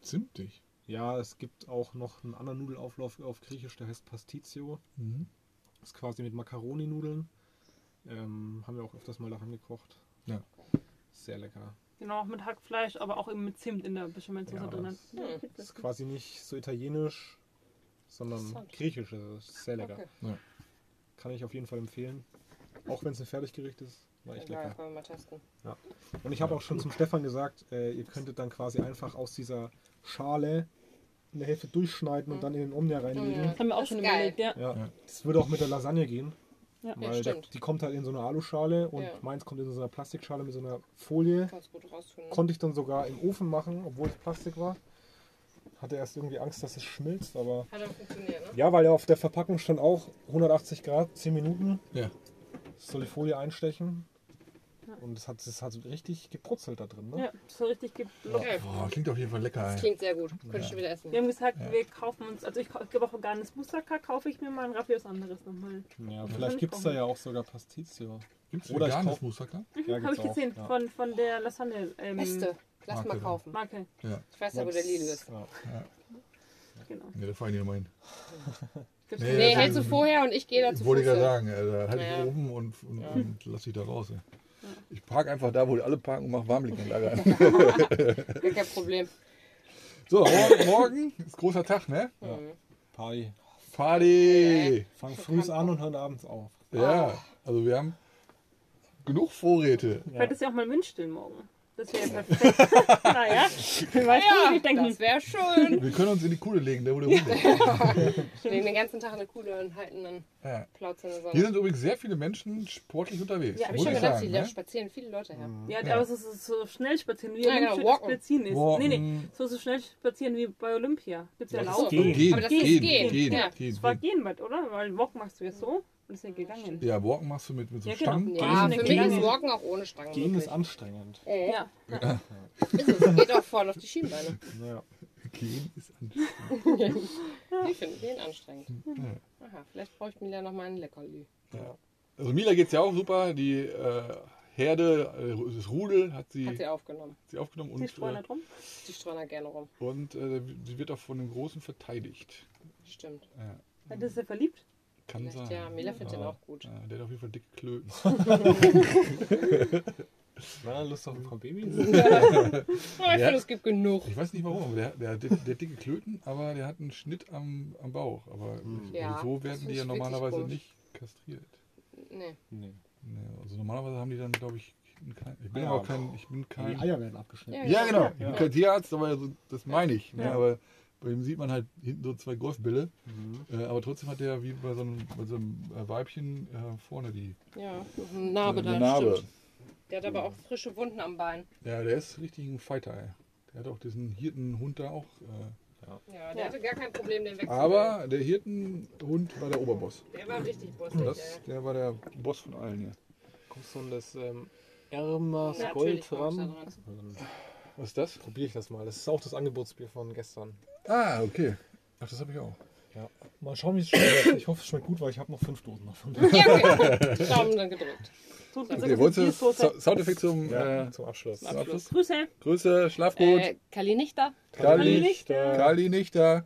Zimtig. Ja, es gibt auch noch einen anderen Nudelauflauf auf Griechisch, der heißt Pastizio. Mhm. Das ist quasi mit Macaroni-Nudeln. Ähm, haben wir auch öfters mal daran gekocht. Ja. Sehr lecker. Genau, auch mit Hackfleisch, aber auch eben mit Zimt in der Bechamelsoße Ja, drinnen. Hm. Das ist quasi nicht so italienisch, sondern griechisch. Das ist sehr lecker. Okay. Kann ich auf jeden Fall empfehlen. Auch wenn es ein Fertiggericht ist, war echt Ja, lecker. können wir mal testen. Und ich habe auch schon zum Stefan gesagt, äh, ihr könntet dann quasi einfach aus dieser Schale eine Hälfte durchschneiden und dann in den Omnia reinlegen. Ja. Das haben wir auch Das schon überlegt, ja. Ja, Ja. das würde auch mit der Lasagne gehen. Ja. Ja, Weil der, stimmt. die kommt halt in so eine Aluschale und Ja. meins kommt in so einer Plastikschale mit so einer Folie. Ne? Konnte ich dann sogar im Ofen machen, obwohl es Plastik war. Hatte erst irgendwie Angst, dass es schmilzt, aber. Hat dann funktioniert, ne? Ja, weil ja auf der Verpackung stand auch 180 Grad, 10 Minuten. Ja. Soll die Folie einstechen. Und es hat, es hat so richtig gebrutzelt da drin, ne? Ja, so richtig geblockt. Okay. Boah, klingt auf jeden Fall lecker. Das Ey. klingt sehr gut. Könnte ich schon wieder essen. Wir haben gesagt, Ja. wir kaufen uns, also ich gebe auch veganes Moussaka, kaufe ich mir mal ein Raffi was anderes nochmal. Ja, vielleicht ich gibt es da ja auch sogar Pastizio. Gibt es Oder ich veganes kauf- Moussaka? Ja, Habe ich gesehen, auch, ja. von, von der Lasagne. Ähm, Beste. Lass Marke mal kaufen. Marke, Ja. Ich weiß ja, wo der Lidl ist. Ja. genau. Ne, da fahre ich nicht hin. Gibt's Nee, Nee, hältst du ist- vorher und ich gehe dazu. Wollte ich gerade Fuße. sagen, da halte Ja. ich oben und, und, Ja. und lass dich da raus. Ey. Ich parke einfach da, wo alle parken und mache Warmliegenanlage an. <laughs> Kein Problem. So, morgen, morgen ist großer Tag, ne? Ja. Party. Party! Fang früh an und hört abends auf. Ja, also wir haben genug Vorräte. Ich werde es ja auch mal windstellen morgen. Das wäre perfekt. <laughs> naja, wer weiß, Ja, ja, ich denke, das wäre schön. Wir können uns in die Kuhle legen, da wo der Hund ist. Wegen den ganzen Tag eine coole und halten dann Ja. Plauze in der Hier Sonne. sind übrigens sehr viele Menschen sportlich unterwegs. Ja, Hab ich schon gedacht, sagen, die ne? da spazieren viele Leute her. ja, Ja. aber so, so, so schnell spazieren, wie Ja, genau, Olympia walken. spazieren ist. Walken. Nee, nee, so, so schnell spazieren wie bei Olympia. Gibt's ja Das Laufen. geht. Gehen, Aber das gehen, ist gehen, gehen, gehen, ja. gehen, Das war gehen. oder? Weil Walk machst du ja so und ist ja gegangen. Ja, Walken machst du mit, mit so Ja, genau. Stangen. Ja, für ist mich ist. Walken auch ohne Stangen. Gehen ist möglich. anstrengend. Äh, Ja. Ist es. Geht auch voll auf die Schienbeine. Naja. Gehen ist anstrengend. Ich finde Gehen anstrengend. Ja. Aha, vielleicht bräuchte Mila noch mal ein Leckerli. Ja. Also Mila geht's ja auch super. Die äh, Herde, äh, das Rudel hat sie, Hat sie aufgenommen. sie aufgenommen Sie und, streuen da äh, drum. Die streuen da gerne rum. und äh, sie wird auch von den Großen verteidigt. Stimmt. Ja, Das ist ja verliebt. Kann Vielleicht, sein. ja, Mila findet den auch gut. Ja, der hat auf jeden Fall dicke Klöten. <laughs> <laughs> Na, Lust auf ein paar Babys? Oh, <laughs> ich Ja. finde, es gibt genug. Ich weiß nicht warum, aber der, der, der, der hat dicke Klöten, aber der hat einen Schnitt am, am Bauch. Aber Ja, so werden die ja normalerweise nicht kastriert. Nee. Nee. Nee, also normalerweise haben die dann, glaube ich, kein, ich bin Ja. aber kein, ich bin Die kein, Eier werden abgeschnitten. ja genau, ich bin Ja. kein Tierarzt, aber so, das meine ich. Ne? Ja. Aber bei ihm sieht man halt hinten so zwei Golfbälle, Mhm. äh, aber trotzdem hat der wie bei so einem, bei so einem äh, Weibchen äh, vorne die Ja, eine Narbe eine da. Narbe. Stimmt. Der hat aber auch frische Wunden am Bein. Ja, der ist richtig ein Fighter. Ey. Der hat auch diesen Hirtenhund da auch. Äh, Ja, der Ja. hatte gar kein Problem, den wegzunehmen. aber der Hirtenhund war der Oberboss. Der war richtig bossig. Das, ey. der war der Boss von allen hier. Kommst du an das ähm, Ermers Ja, Was ist das? probiere ich das mal. Das ist auch das Angebotsbier von gestern. Ah, okay. Ach, das habe ich auch. Ja. Mal schauen, wie es schmeckt. <coughs> Ich hoffe, es schmeckt gut, weil ich habe noch fünf Dosen davon. Ja, okay. <laughs> Daumen dann gedrückt. So, so, Okay, wolltest. Sa- Soundeffekt zum, Ja, äh, zum Abschluss. zum Abschluss? Grüße. Grüße, schlaf gut. Äh, Kali nicht da. Kali, nicht da. Kali nicht da.